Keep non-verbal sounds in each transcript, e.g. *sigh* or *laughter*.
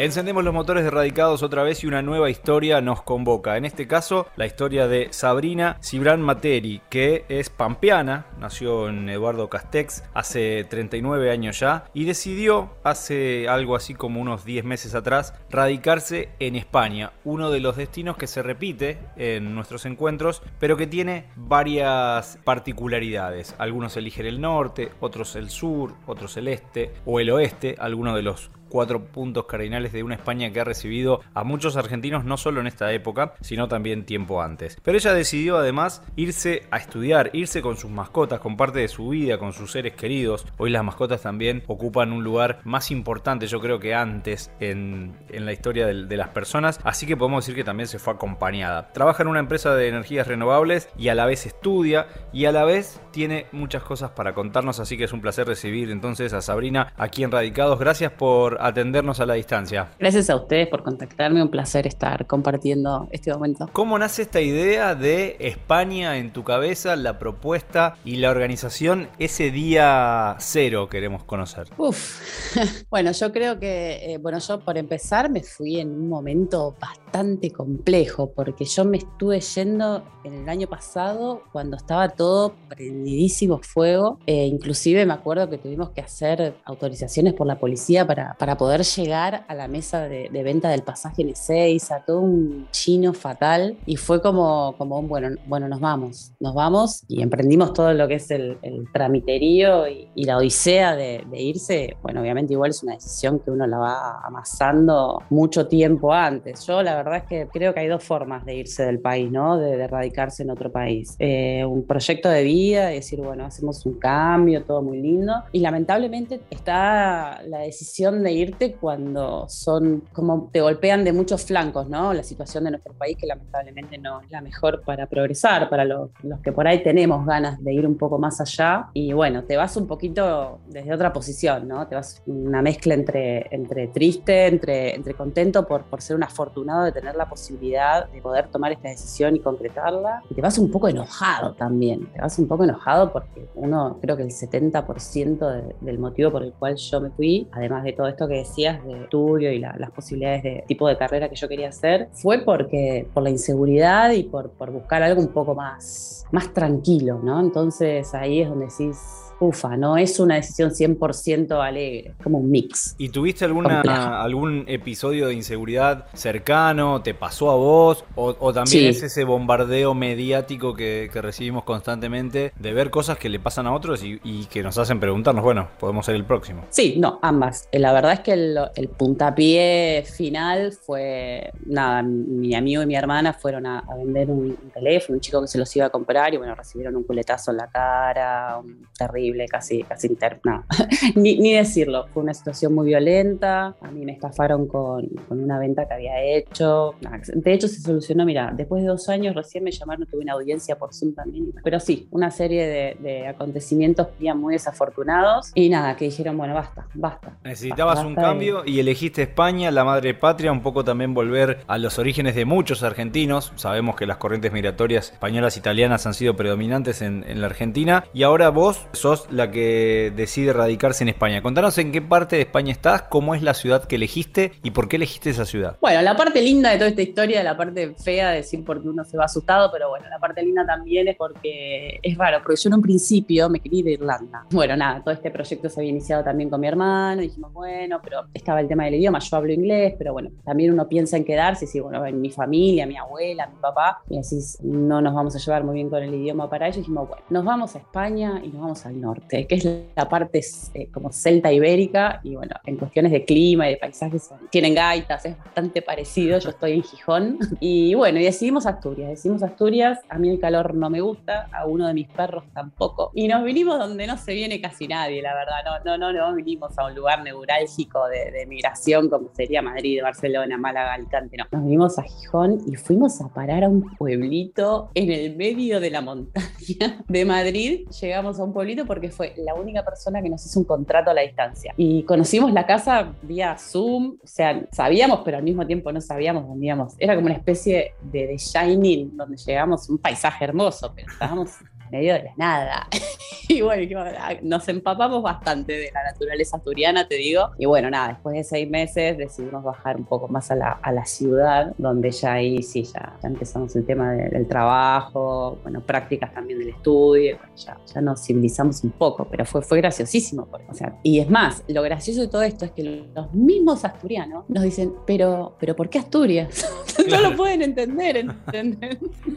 Encendemos los motores de Radicados otra vez y una nueva historia nos convoca. En este caso, la historia de Sabrina Cibran Materi, que es pampeana, nació en Eduardo Castex hace 39 años ya y decidió hace algo así como unos 10 meses atrás radicarse en España, uno de los destinos que se repite en nuestros encuentros, pero que tiene varias particularidades. Algunos eligen el norte, otros el sur, otros el este o el oeste, algunos de los cuatro puntos cardinales de una España que ha recibido a muchos argentinos no solo en esta época, sino también tiempo antes. Pero ella decidió además irse a estudiar, irse con sus mascotas, con parte de su vida, con sus seres queridos. Hoy las mascotas también ocupan un lugar más importante, yo creo que antes en, la historia de, de las personas, así que podemos decir que también se fue acompañada. Trabaja en una empresa de energías renovables y a la vez estudia y a la vez tiene muchas cosas para contarnos, así que es un placer recibir entonces a Sabrina aquí en Radicados. Gracias por atendernos a la distancia. Gracias a ustedes por contactarme, un placer estar compartiendo este momento. ¿Cómo nace esta idea de España en tu cabeza, la propuesta y la organización ese día cero queremos conocer? Uf, *laughs* bueno, yo creo que, eh, bueno, yo por empezar me fui en un momento bastante complejo porque yo me estuve yendo en el año pasado cuando estaba todo prendidísimo fuego, e inclusive me acuerdo que tuvimos que hacer autorizaciones por la policía para, para poder llegar a la mesa de, venta del pasaje N6, a todo un chino fatal. Y fue como, como un, bueno, bueno, nos vamos, nos vamos y emprendimos todo lo que es el, tramiterío y, la odisea de, irse. Bueno, obviamente igual es una decisión que uno la va amasando mucho tiempo antes. Yo la verdad es que creo que hay dos formas de irse del país, ¿no? De, radicarse en otro país. Eh, un proyecto de vida, de decir, bueno, hacemos un cambio, todo muy lindo. Y lamentablemente está la decisión de irte cuando son como te golpean de muchos flancos, ¿no? La situación de nuestro país que lamentablemente no es la mejor para progresar, para los, que por ahí tenemos ganas de ir un poco más allá. Y bueno, te vas un poquito desde otra posición, ¿no? Te vas una mezcla entre, entre triste, entre, entre contento por, por ser un afortunado de tener la posibilidad de poder tomar esta decisión y concretarla. Y te vas un poco enojado también, te vas un poco enojado porque uno, creo que el 70% del motivo por el cual yo me fui, además de todo esto que decías de estudio y las posibilidades de tipo de carrera que yo quería hacer, fue porque por la inseguridad y por, por buscar algo un poco más, más tranquilo, ¿no? Entonces ahí es donde decís, ufa, no es una decisión 100% alegre, es como un mix. ¿Y tuviste alguna, algún episodio de inseguridad cercano? ¿Te pasó a vos? ¿O, también es ese bombardeo mediático que, recibimos constantemente de ver cosas que le pasan a otros y, que nos hacen preguntarnos, bueno, podemos ser el próximo? Sí, no, ambas. Eh, la verdad es que el, puntapié final fue, nada, mi amigo y mi hermana fueron a, vender un, teléfono, un chico que se los iba a comprar y bueno, recibieron un culetazo en la cara, un terrible casi, casi interna. *laughs* ni, decirlo, fue una situación muy violenta, a mí me estafaron con, con, una venta que había hecho. De hecho, se solucionó, mira, después de dos años recién me llamaron, tuve una audiencia por Zoom también. Pero sí, una serie de, de acontecimientos muy desafortunados y nada, que dijeron, bueno, basta, basta. Necesitabas un cambio y elegiste España, la madre patria, un poco también volver a los orígenes de muchos argentinos. Sabemos que las corrientes migratorias españolas e italianas han sido predominantes en, en la Argentina y ahora vos sos la que decide radicarse en España. Contanos en qué parte de España estás, cómo es la ciudad que elegiste y por qué elegiste esa ciudad. Bueno, la parte linda de toda esta historia, la parte fea de decir porque uno se va asustado, pero bueno, la parte linda también es porque es raro, porque yo en un principio me quería ir a Irlanda. Bueno, nada, todo este proyecto se había iniciado también con mi hermano, dijimos, bueno, pero estaba el tema del idioma, yo hablo inglés, pero bueno, también uno piensa en quedarse, si bueno, en mi familia, mi abuela, mi papá, y decís, no nos vamos a llevar muy bien con el idioma para ellos, dijimos, bueno, nos vamos a España y nos vamos al norte norte, que es la parte eh, como celta ibérica, y bueno, en cuestiones de clima y de paisajes tienen gaitas, es bastante parecido, yo estoy en Gijón, *laughs* y bueno, y decidimos Asturias, decidimos Asturias, a mí el calor no me gusta, a uno de mis perros tampoco, y nos vinimos donde no se viene casi nadie, la verdad, no, no, no, no vinimos a un lugar neurálgico de, de migración como sería Madrid, Barcelona, Málaga, Alicante, no, nos vinimos a Gijón y fuimos a parar a un pueblito en el medio de la montaña de Madrid, llegamos a un pueblito por porque fue la única persona que nos hizo un contrato a la distancia. Y conocimos la casa vía Zoom, o sea, sabíamos, pero al mismo tiempo no sabíamos dónde íbamos. Era como una especie de, de Shining, donde llegamos, un paisaje hermoso, pero estábamos medio de la nada. *laughs* y bueno, ah, nos empapamos bastante de la naturaleza asturiana, te digo. Y bueno, nada, después de seis meses decidimos bajar un poco más a la, a la ciudad, donde ya ahí sí, ya, ya empezamos el tema del trabajo, bueno, prácticas también del estudio, ya, ya nos civilizamos un poco, pero fue, fue graciosísimo. o sea, y es más, lo gracioso de todo esto es que los mismos asturianos nos dicen, pero, pero ¿por qué Asturias? *laughs* no lo pueden entender,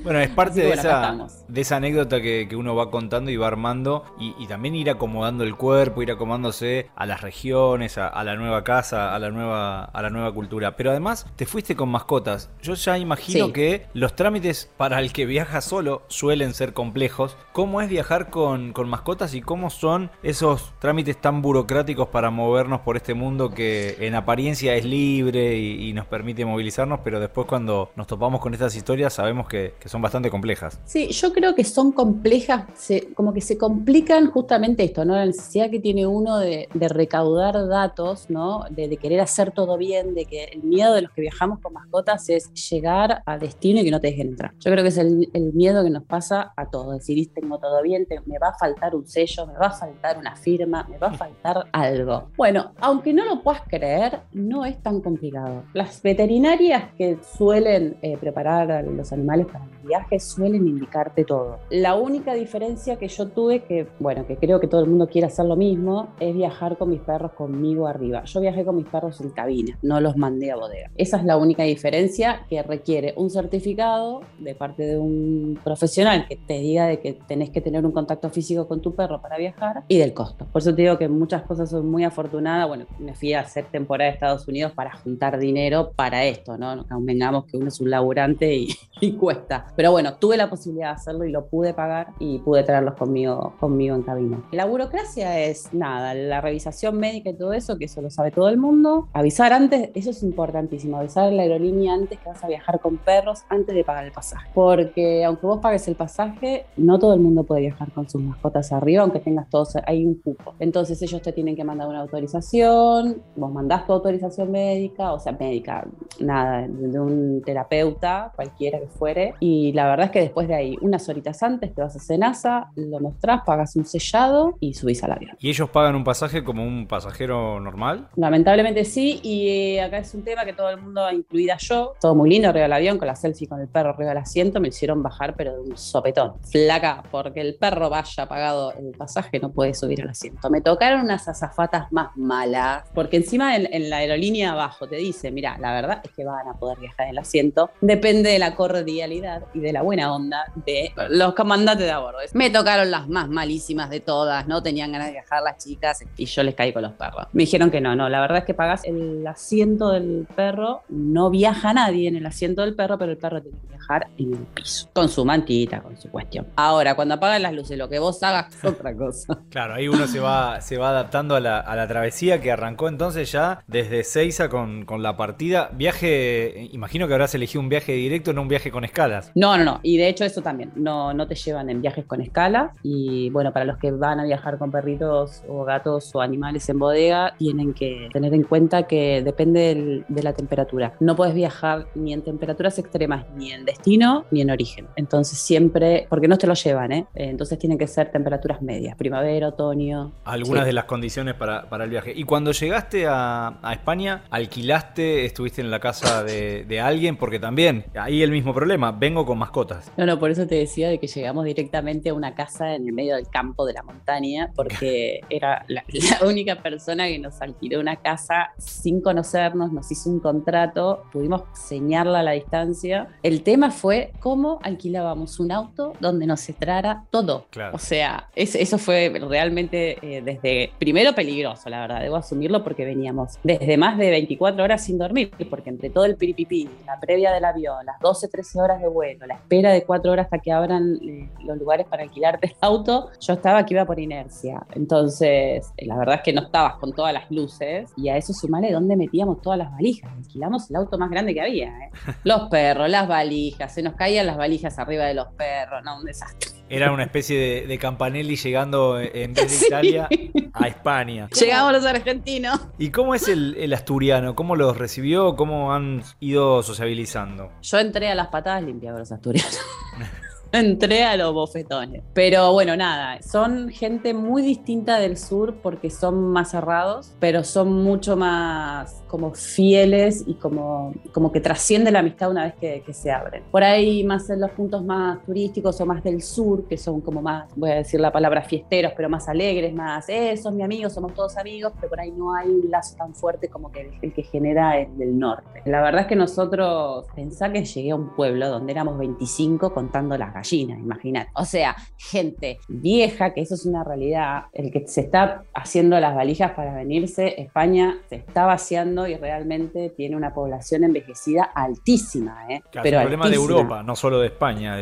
Bueno, es parte de, esa, de esa anécdota que, que, uno va contando y va armando y, y, también ir acomodando el cuerpo, ir acomodándose a las regiones, a, a, la nueva casa, a la nueva, a la nueva cultura. Pero además te fuiste con mascotas. Yo ya imagino sí. que los trámites para el que viaja solo suelen ser complejos. ¿Cómo es viajar con, con mascotas y cómo son esos trámites tan burocráticos para movernos por este mundo que en apariencia es libre y, nos permite movilizarnos, pero después cuando nos topamos con estas historias sabemos que, son bastante complejas. Sí, yo creo que son complejas, como que se complican justamente esto, ¿no? La necesidad que tiene uno de, recaudar datos, ¿no? De, querer hacer todo bien, de que el miedo de los que viajamos con mascotas es llegar a destino y que no te dejen entrar. Yo creo que es el, miedo que nos pasa a todos, decir, tengo todo bien, te, me va a faltar un me va a faltar una firma, me va a faltar algo. Bueno, aunque no lo puedas creer, no es tan complicado. Las veterinarias que suelen eh, preparar los animales para viajes suelen indicarte todo. La única diferencia que yo tuve, que bueno, que creo que todo el mundo quiere hacer lo mismo, es viajar con mis perros conmigo arriba. Yo viajé con mis perros en cabina, no los mandé a bodega. Esa es la única diferencia que requiere un certificado de parte de un profesional que te diga de que tenés que tener un contacto físico con tu perro para viajar y del costo. Por eso te digo que muchas cosas son muy afortunadas. Bueno, me fui a hacer temporada de Estados Unidos para juntar dinero para esto, ¿no? Convengamos que uno es un laburante y, *laughs* y, cuesta. Pero bueno, tuve la posibilidad de hacerlo y lo pude pagar y pude traerlos conmigo, conmigo en cabina. La burocracia es nada, la revisación médica y todo eso, que eso lo sabe todo el mundo. Avisar antes, eso es importantísimo, avisar a la aerolínea antes que vas a viajar con perros antes de pagar el pasaje. Porque aunque vos pagues el pasaje, no todo el mundo puede viajar con sus mascotas arriba, aunque tengas todos, hay un cupo. Entonces ellos te tienen que mandar una autorización, vos mandás tu autorización médica, o sea, médica, nada, de un terapeuta, cualquiera que fuere. Y la verdad es que después de ahí, unas horitas antes, te vas a Senasa, lo mostrás, pagas un sellado y subís al avión. ¿Y ellos pagan un pasaje como un pasajero normal? Lamentablemente sí, y acá es un tema que todo el mundo, incluida yo, todo muy lindo arriba del avión, con la selfie con el perro arriba del asiento, me hicieron bajar, pero de un sopetón. Flaca, porque el perro vaya pagado el pasaje, no puede subir al asiento. Me tocaron unas azafatas más malas, porque encima en, en la aerolínea abajo te dice, mira, la verdad es que van a poder viajar en el asiento, depende de la cordialidad y de la buena onda de los comandantes de a bordo. Me tocaron las más malísimas de todas, no tenían ganas de viajar las chicas y yo les caí con los perros. Me dijeron que no, no, la verdad es que pagas el asiento del perro, no viaja nadie en el asiento del perro, pero el perro tiene que viajar en el piso, con su mantita, con su cuestión. Ahora, cuando apagan las luces, lo que vos hagas es *laughs* otra cosa. Claro, ahí uno se va, se va adaptando a la, a la travesía que arrancó entonces ya desde Seiza con, con la partida. Viaje, imagino que habrás elegido un viaje directo, no un viaje con escalas. No, no, no. Y de hecho eso también, no, no te llevan en viajes con escala. Y bueno, para los que van a viajar con perritos o gatos o animales en bodega, tienen que tener en cuenta que depende del, de la temperatura. No puedes viajar ni en temperaturas extremas, ni en destino, ni en origen. Entonces siempre, porque no te lo llevan, ¿eh? Entonces tienen que ser temperaturas medias, primavera, otoño. Algunas sí. de las condiciones para, para, el viaje. Y cuando llegaste a, a España, ¿alquilaste, estuviste en la casa de, de alguien? Porque también, ahí el mismo problema, vengo con mascotas. No, no, por eso te decía de que llegamos directamente a una casa en el medio del campo de la montaña, porque *laughs* era la, la, única persona que nos alquiló una casa sin conocernos, nos hizo un contrato, pudimos señalarla a la distancia. El tema fue cómo alquilábamos un auto donde nos entrara todo. Claro. O sea, es, eso fue realmente eh, desde, primero peligroso, la verdad, debo asumirlo porque veníamos desde más de 24 horas sin dormir, porque entre todo el piripipí, la previa del avión, las 12, 13 horas de vuelo, la espera de 4 horas hasta que abran eh, los lugares para alquilarte el auto, yo estaba que iba por inercia. Entonces, eh, la verdad es que no estabas con todas las luces y a eso sumale dónde metíamos todas las valijas. Alquilamos el auto más grande que había. ¿eh? *laughs* Los perros, las valijas, se nos caían las valijas arriba de los perros, no, un desastre. Era una especie de, de Campanelli llegando en vez de *laughs* sí. Italia a España. Llegamos los argentinos. ¿Y cómo es el, el, asturiano? ¿Cómo los recibió? ¿Cómo han ido sociabilizando? Yo entré a las patadas limpiando los asturianos. *laughs* *laughs* entré a los bofetones. Pero bueno, nada, son gente muy distinta del sur porque son más cerrados, pero son mucho más como fieles y como, como que trasciende la amistad una vez que, que se abren. Por ahí más en los puntos más turísticos o más del sur, que son como más, voy a decir la palabra fiesteros, pero más alegres, más, eh, son mi amigo, somos todos amigos, pero por ahí no hay un lazo tan fuerte como que el, que genera el del norte. La verdad es que nosotros, pensá que llegué a un pueblo donde éramos 25 contando las gallinas, imagínate. O sea, gente vieja, que eso es una realidad, el que se está haciendo las valijas para venirse, España se está vaciando y realmente tiene una población envejecida altísima. ¿eh? pero el problema de Europa, no solo de España.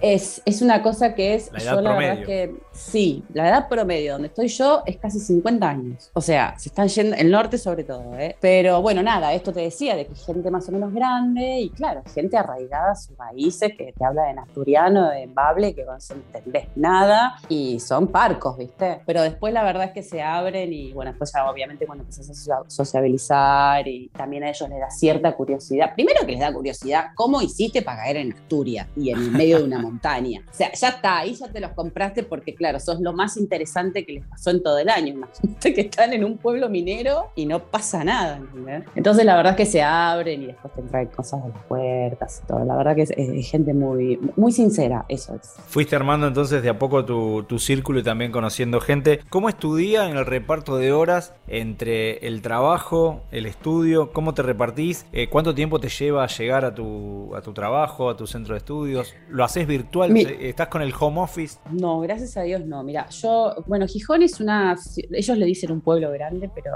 es, es una cosa que es, la edad yo la verdad que sí, la edad promedio donde estoy yo es casi 50 años. O sea, se están yendo, el norte sobre todo, ¿eh? pero bueno, nada, esto te decía de que gente más o menos grande y claro, gente arraigada a sus raíces que te habla en asturiano, en bable, que no entendés nada y son parcos, ¿viste? Pero después la verdad es que se abren y bueno, después obviamente cuando empiezas a sociabilizar y también a ellos les da cierta curiosidad. Primero que les da curiosidad, ¿cómo hiciste para caer en Asturias y en el medio de una montaña? O sea, ya está, ahí ya te los compraste porque claro, sos lo más interesante que les pasó en todo el año. Imagínate que están en un pueblo minero y no pasa nada. Entonces la verdad es que se abren y después te traen cosas de las puertas y todo. La verdad que es, gente muy, muy sincera, eso es. Fuiste armando entonces de a poco tu, tu círculo y también conociendo gente. ¿Cómo es tu día en el reparto de horas entre el trabajo, el estudio? ¿Cómo te repartís? Eh, ¿Cuánto tiempo te lleva a llegar a tu, a tu trabajo, a tu centro de estudios? ¿Lo haces virtual? ¿Estás con el home office? No, gracias a Dios no. Mira, yo, bueno, Gijón es una, ellos le dicen un pueblo grande, pero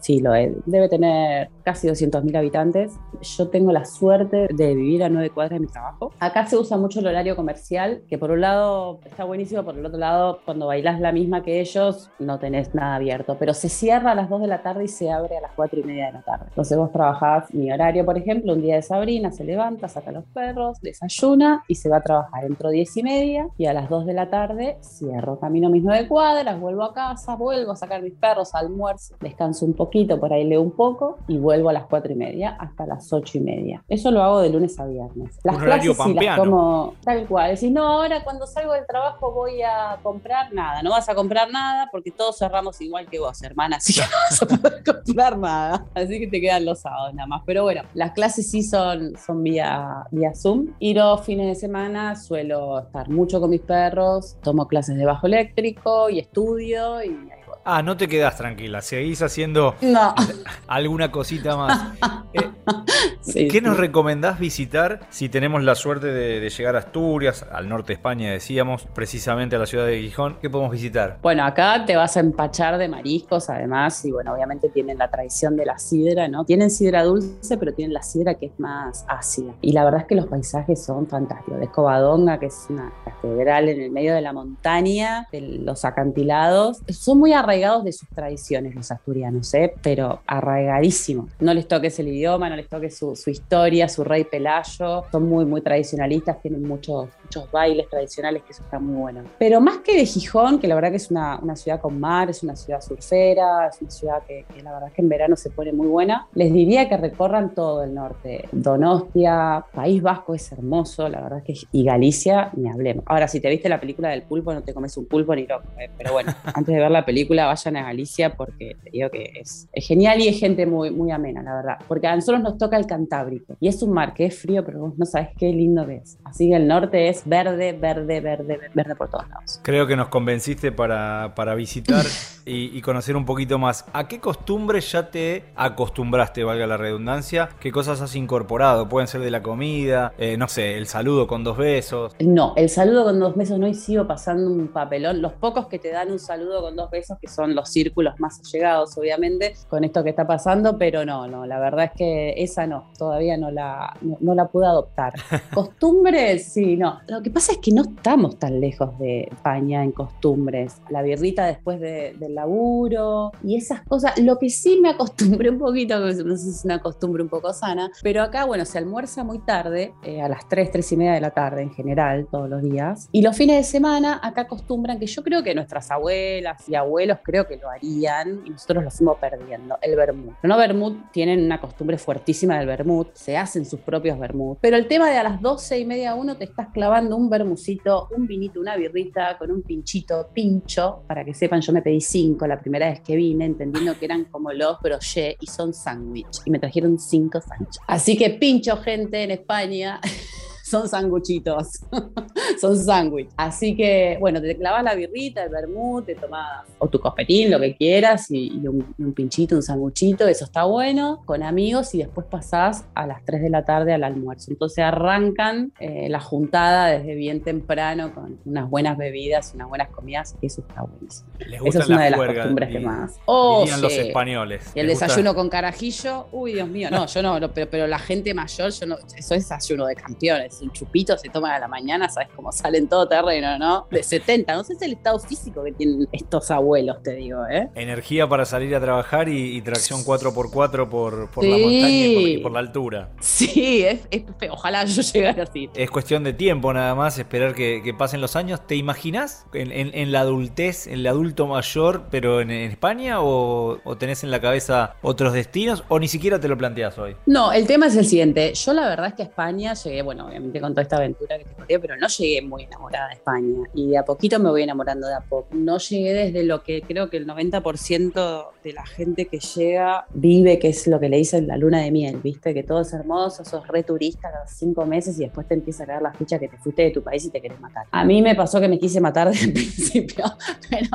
sí lo es. Debe tener casi 200.000 habitantes. Yo tengo la suerte de vivir a nueve cuadras de mi trabajo. Acá se usa mucho el horario comercial, que por un lado está buenísimo, por el otro lado, cuando bailas la misma que ellos, no tenés nada abierto. Pero se cierra a las 2 de la tarde y se abre a las 4 y media de la tarde. Entonces vos trabajás mi horario, por ejemplo, un día de Sabrina, se levanta, saca los perros, desayuna y se va a trabajar. Entro 10 y media y a las 2 de la tarde cierro, camino mis nueve cuadras, vuelvo a casa, vuelvo a sacar mis perros, almuerzo, descanso un poquito, por ahí leo un poco y vuelvo a las 4 y media hasta las 8 y media. Eso lo hago de lunes a viernes. Las clases sí las como tal cual. Decís, no, ahora cuando salgo del trabajo voy a comprar nada. No vas a comprar nada porque todos cerramos igual que vos, hermana, así que no vas a poder *laughs* comprar nada. Así que te quedan los sábados nada más. Pero bueno, las clases sí son, son vía, vía Zoom. Y los fines de semana suelo estar mucho con mis perros, tomo clases de bajo eléctrico y estudio y Ah, no te quedas tranquila, seguís haciendo *laughs* alguna cosita más. Eh, *laughs* ¿Qué nos recomendás visitar si tenemos la suerte de, llegar a Asturias, al norte de España decíamos, precisamente a la ciudad de Gijón? ¿Qué podemos visitar? Bueno, acá te vas a empachar de mariscos además y bueno, obviamente tienen la tradición de la sidra, ¿no? Tienen sidra dulce, pero tienen la sidra que es más ácida. Y la verdad es que los paisajes son fantásticos. De Escobadonga, que es una catedral en el medio de la montaña, de los acantilados, son muy arraigados de sus tradiciones los asturianos, ¿eh? pero arraigadísimos. No les toques el idioma, no les toques su, historia, su rey Pelayo. Son muy, muy tradicionalistas, tienen muchos, muchos bailes tradicionales, que eso está muy bueno. Pero más que de Gijón, que la verdad que es una, una ciudad con mar, es una ciudad surfera, es una ciudad que, la verdad es que en verano se pone muy buena, les diría que recorran todo el norte. Donostia, País Vasco es hermoso, la verdad es que y Galicia, ni hablemos. Ahora, si te viste la película del pulpo, no te comes un pulpo ni loco, ¿eh? pero bueno, *laughs* antes de ver la película vayan a Galicia porque te digo que es, genial y es gente muy, muy amena, la verdad. Porque a nosotros nos toca el Cantábrico y es un mar que es frío, pero vos no sabes qué lindo que es. Así que el norte es verde, verde, verde, verde por todos lados. Creo que nos convenciste para, para visitar *laughs* y, conocer un poquito más. ¿A qué costumbres ya te acostumbraste, valga la redundancia? ¿Qué cosas has incorporado? Pueden ser de la comida, eh, no sé, el saludo con dos besos. No, el saludo con dos besos no y sigo pasando un papelón. Los pocos que te dan un saludo con dos besos, que son los círculos más allegados, obviamente, con esto que está pasando, pero no, no, la verdad es que esa no, todavía no la, no, la pude adoptar. *laughs* Costumbres, sí, no. Lo que pasa es que no estamos tan lejos de España en costumbres. La birrita después del laburo y esas cosas. Lo que sí me acostumbré un poquito, no sé si es una costumbre un poco sana, pero acá, bueno, se almuerza muy tarde, eh, a las 3, 3 y media de la tarde en general, todos los días. Y los fines de semana acá acostumbran, que yo creo que nuestras abuelas y abuelos creo que lo harían y nosotros lo fuimos perdiendo, el vermut. No vermut tienen una costumbre fuertísima del vermut, se hacen sus propios vermut, pero el tema de a las 12 y media uno te estás clavando un bermucito, un vinito, una birrita con un pinchito, pincho, para que sepan, yo me pedí cinco la primera vez que vine, entendiendo que eran como los brochet y son sándwich. Y me trajeron cinco sándwiches. Así que pincho, gente, en España. *laughs* son sanguchitos, *laughs* son sándwich. Así que, bueno, te clavas la birrita, el vermut, te tomas o tu cospetín, lo que quieras, y, un, pinchito, un sanguchito, eso está bueno, con amigos, y después pasás a las 3 de la tarde al almuerzo. Entonces arrancan eh, la juntada desde bien temprano con unas buenas bebidas, unas buenas comidas, y eso está buenísimo. Esa es una de las costumbres que más. Oh, los españoles. Y el desayuno con carajillo, uy, Dios mío, no, yo no, pero, pero la gente mayor, yo no, eso es desayuno de campeones un chupito se toma a la mañana, sabes cómo sale en todo terreno, ¿no? De 70, no sé si es el estado físico que tienen estos abuelos, te digo, ¿eh? Energía para salir a trabajar y, tracción 4x4 por, por la montaña y por, la altura. Sí, es, ojalá yo llegara así. Es cuestión de tiempo nada más, esperar que, pasen los años. ¿Te imaginas en, la adultez, en el adulto mayor, pero en, España? O, o, tenés en la cabeza otros destinos? ¿O ni siquiera te lo planteas hoy? No, el tema es el siguiente. Yo la verdad es que a España llegué, bueno, obviamente con toda esta aventura que te conté, pero no llegué muy enamorada de España. Y de a poquito me voy enamorando de a poco. No llegué desde lo que creo que el 90% de la gente que llega vive, que es lo que le dicen la luna de miel, ¿viste? Que todo es hermoso, sos re turista los cinco meses y después te empieza a caer la ficha que te fuiste de tu país y te querés matar. A mí me pasó que me quise matar *laughs* desde el principio, pero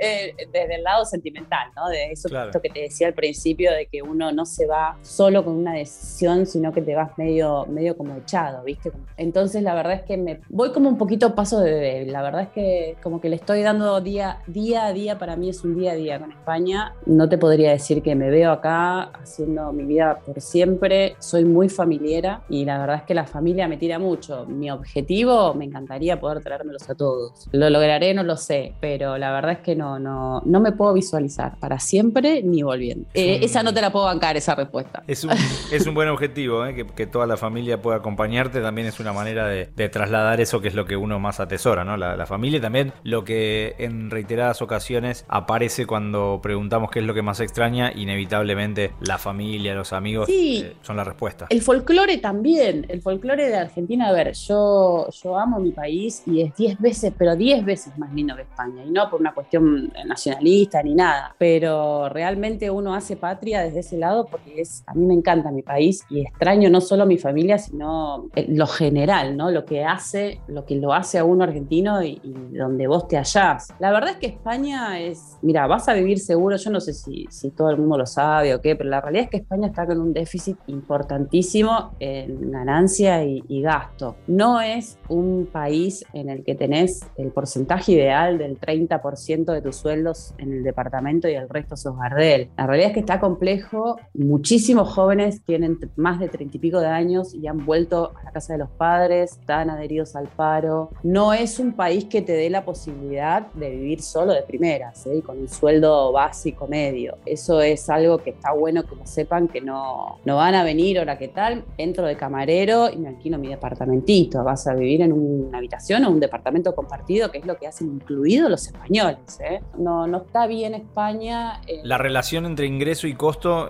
eh, desde el lado sentimental, ¿no? De eso que te decía al principio, de que uno no se va solo con una decisión, sino que te vas medio, medio como echado, ¿viste? Entonces la verdad es que me voy como un poquito paso de bebé. La verdad es que como que le estoy dando día, día a día, para mí es un día a día con España. No te podría decir que me veo acá haciendo mi vida por siempre. Soy muy familiera y la verdad es que la familia me tira mucho. Mi objetivo, me encantaría poder traérmelos a todos. Lo lograré, no lo sé, pero la verdad es que no, no, no me puedo visualizar para siempre ni volviendo. Eh, esa no te la puedo bancar, esa respuesta. Es un, es un buen objetivo, ¿eh? que, que toda la familia pueda acompañarte también es una manera de, trasladar eso que es lo que uno más atesora, ¿no? La, familia y también lo que en reiteradas ocasiones aparece cuando preguntamos qué es lo que más extraña, inevitablemente la familia, los amigos eh, son la respuesta. El folclore también, el folclore de Argentina, a ver, yo, yo amo mi país y es 10 veces, pero 10 veces más lindo que España, y no por una cuestión nacionalista ni nada, pero realmente uno hace patria desde ese lado porque es, a mí me encanta mi país y extraño no solo mi familia, sino los general, ¿no? Lo que hace, lo que lo hace a uno argentino y, donde vos te hallás. La verdad es que España es, mira, vas a vivir seguro, yo no sé si, si todo el mundo lo sabe o qué, pero la realidad es que España está con un déficit importantísimo en ganancia y, gasto. No es un país en el que tenés el porcentaje ideal del 30% de tus sueldos en el departamento y el resto sos Gardel. La realidad es que está complejo, muchísimos jóvenes tienen más de 30 y pico de años y han vuelto a la casa de los padres, están adheridos al paro. No es un país que te dé la posibilidad de vivir solo de primeras, ¿eh? con un sueldo básico medio. Eso es algo que está bueno que lo sepan, que no, no van a venir, ahora qué tal, entro de camarero y me alquilo mi departamentito. Vas a vivir en una habitación o un departamento compartido, que es lo que hacen incluidos los españoles. ¿eh? No, no está bien España. Eh. La relación entre ingreso y costo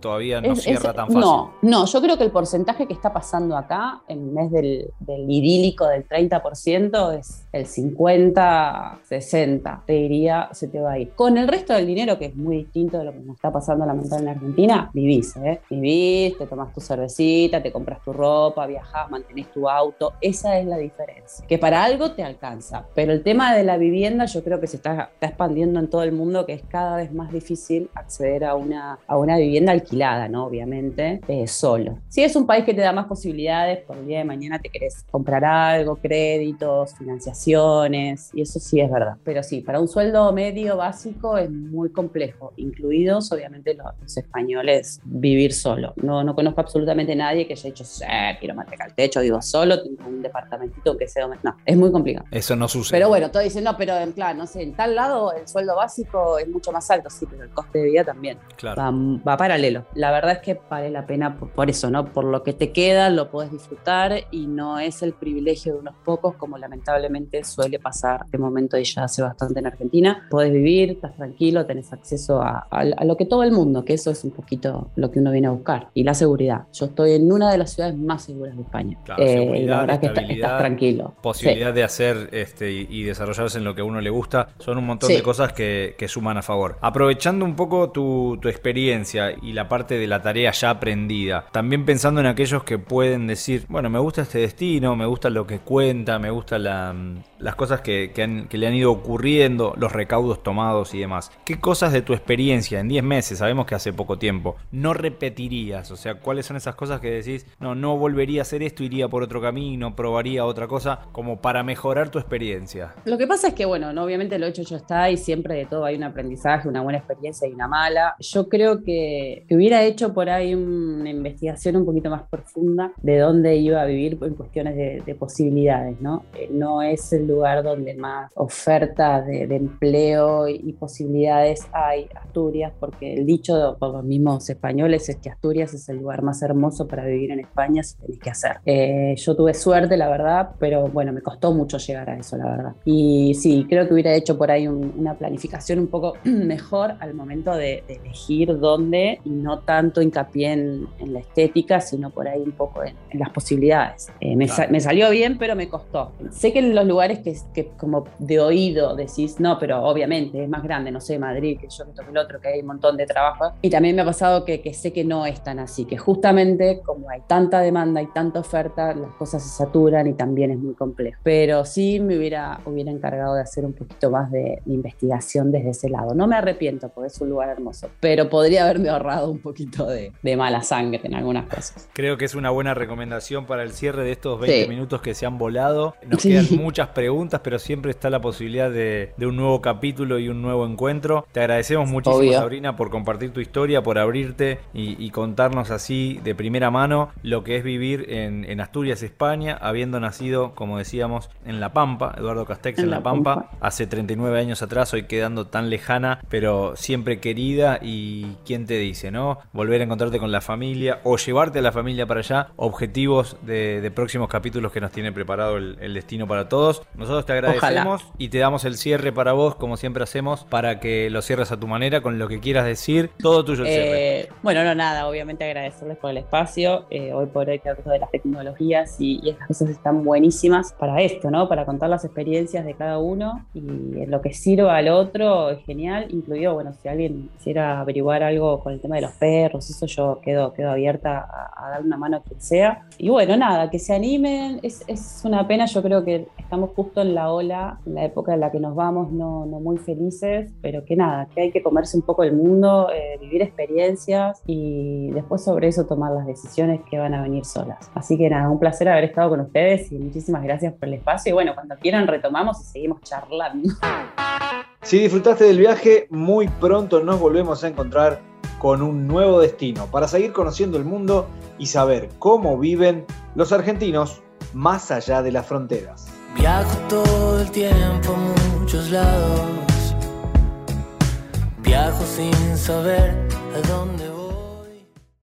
todavía no cierra tan fácil. No, no, yo creo que el porcentaje que está pasando acá en vez del, idílico del 30%, es el 50, 60, te diría, se te va a ir. Con el resto del dinero, que es muy distinto de lo que nos está pasando lamentablemente en Argentina, vivís, ¿eh? Vivís, te tomas tu cervecita, te compras tu ropa, viajás, mantenés tu auto, esa es la diferencia. Que para algo te alcanza, pero el tema de la vivienda yo creo que se está, expandiendo en todo el mundo, que es cada vez más difícil acceder a una, a una vivienda alquilada, ¿no? Obviamente, eh, solo. Si es un país que te da más posibilidades, por el día de mañana te querés comprar algo, créditos, financiaciones, y eso sí es verdad. Pero sí, para un sueldo medio básico es muy complejo, incluidos obviamente los, españoles, vivir solo. No, no conozco absolutamente nadie que haya dicho, sí, quiero mantener el techo, digo solo, tengo un departamentito que sea... No, es muy complicado. Eso no sucede. Pero bueno, todo dicen, no, pero en plan, no sé, en tal lado el sueldo básico es mucho más alto, sí, pero el coste de vida también. Claro. Va, paralelo. La verdad es que vale la pena por, por eso, ¿no? Por lo que te queda, lo puedes disfrutar disfrutar y no es el privilegio de unos pocos como lamentablemente suele pasar de momento y ya hace bastante en Argentina. Podés vivir, estás tranquilo, tenés acceso a, lo que todo el mundo, que eso es un poquito lo que uno viene a buscar. Y la seguridad. Yo estoy en una de las ciudades más seguras de España. Eh, la verdad que estás tranquilo. Posibilidad de hacer este, y, desarrollarse en lo que a uno le gusta. Son un montón de cosas que, suman a favor. Aprovechando un poco tu, tu experiencia y la parte de la tarea ya aprendida, también pensando en aquellos que pueden decir, bueno, me gusta este destino, me gusta lo que cuenta, me gusta las cosas que, le han ido ocurriendo, los recaudos tomados y demás. ¿Qué cosas de tu experiencia en 10 meses, sabemos que hace poco tiempo, no repetirías? O sea, ¿cuáles son esas cosas que decís, no, no volvería a hacer esto, iría por otro camino, probaría otra cosa, como para mejorar tu experiencia? Lo que pasa es que, bueno, no, obviamente lo hecho ya está y siempre de todo hay un aprendizaje, una buena experiencia y una mala. Yo creo que, que hubiera hecho por ahí una investigación un poquito más profunda de dónde iba a vivir en cuestiones de, posibilidades, ¿no? Eh, no es el lugar donde más oferta de, empleo y, posibilidades hay, Asturias, porque el dicho por los mismos españoles es que Asturias es el lugar más hermoso para vivir en España si tenés que hacer. Eh, yo tuve suerte, la verdad, pero bueno, me costó mucho llegar a eso, la verdad. Y sí, creo que hubiera hecho por ahí una planificación un poco *clears throat* mejor al momento de, elegir dónde y no tanto hincapié en, en, la estética, sino por ahí un poco en, en las posibilidades. Eh, me, salió bien, pero me costó. Sé que en los lugares que, que, como de oído decís, no, pero obviamente es más grande, no sé, Madrid, que yo que toque el otro, que hay un montón de trabajo. Y también me ha pasado que, que sé que no es tan así, que justamente como hay tanta demanda y tanta oferta, las cosas se saturan y también es muy complejo. Pero sí me hubiera, hubiera encargado de hacer un poquito más de, investigación desde ese lado. No me arrepiento porque es un lugar hermoso, pero podría haberme ahorrado un poquito de, de mala sangre en algunas cosas. Creo que es una buena recomendación para el cierre de estos 20 minutos que se han volado. Nos quedan muchas preguntas, pero siempre está la posibilidad de, un nuevo capítulo y un nuevo encuentro. Te agradecemos muchísimo, Sabrina, por compartir tu historia, por abrirte y, contarnos así de primera mano lo que es vivir en, Asturias, España, habiendo nacido, como decíamos, en La Pampa, Eduardo Castex en, La, Pampa, hace 39 años atrás, hoy quedando tan lejana, pero siempre querida y quién te dice, ¿no? Volver a encontrarte con la familia o llevarte a la familia para allá, objetivos de, próximos capítulos que nos tiene preparado el, destino para todos. Nosotros te agradecemos y te damos el cierre para vos, como siempre hacemos, para que lo cierres a tu manera, con lo que quieras decir. Todo tuyo el cierre. Eh, bueno, no, nada, obviamente agradecerles por el espacio. Eh, hoy por hoy que de las tecnologías y, estas cosas están buenísimas para esto, ¿no? Para contar las experiencias de cada uno y lo que sirva al otro es genial, incluido, bueno, si alguien quisiera averiguar algo con el tema de los perros, eso yo quedo, quedo abierta a, a dar una mano a quien sea. Y bueno, nada, que se animen, es, una pena, yo creo que estamos justo en la ola, en la época en la que nos vamos, no, no muy felices, pero que nada, que hay que comerse un poco el mundo, eh, vivir experiencias y después sobre eso tomar las decisiones que van a venir solas. Así que nada, un placer haber estado con ustedes y muchísimas gracias por el espacio y bueno, cuando quieran retomamos y seguimos charlando. Si disfrutaste del viaje, muy pronto nos volvemos a encontrar con un nuevo destino para seguir conociendo el mundo y saber cómo viven los argentinos más allá de las fronteras. Viajo todo el tiempo a muchos lados. Viajo sin saber a dónde.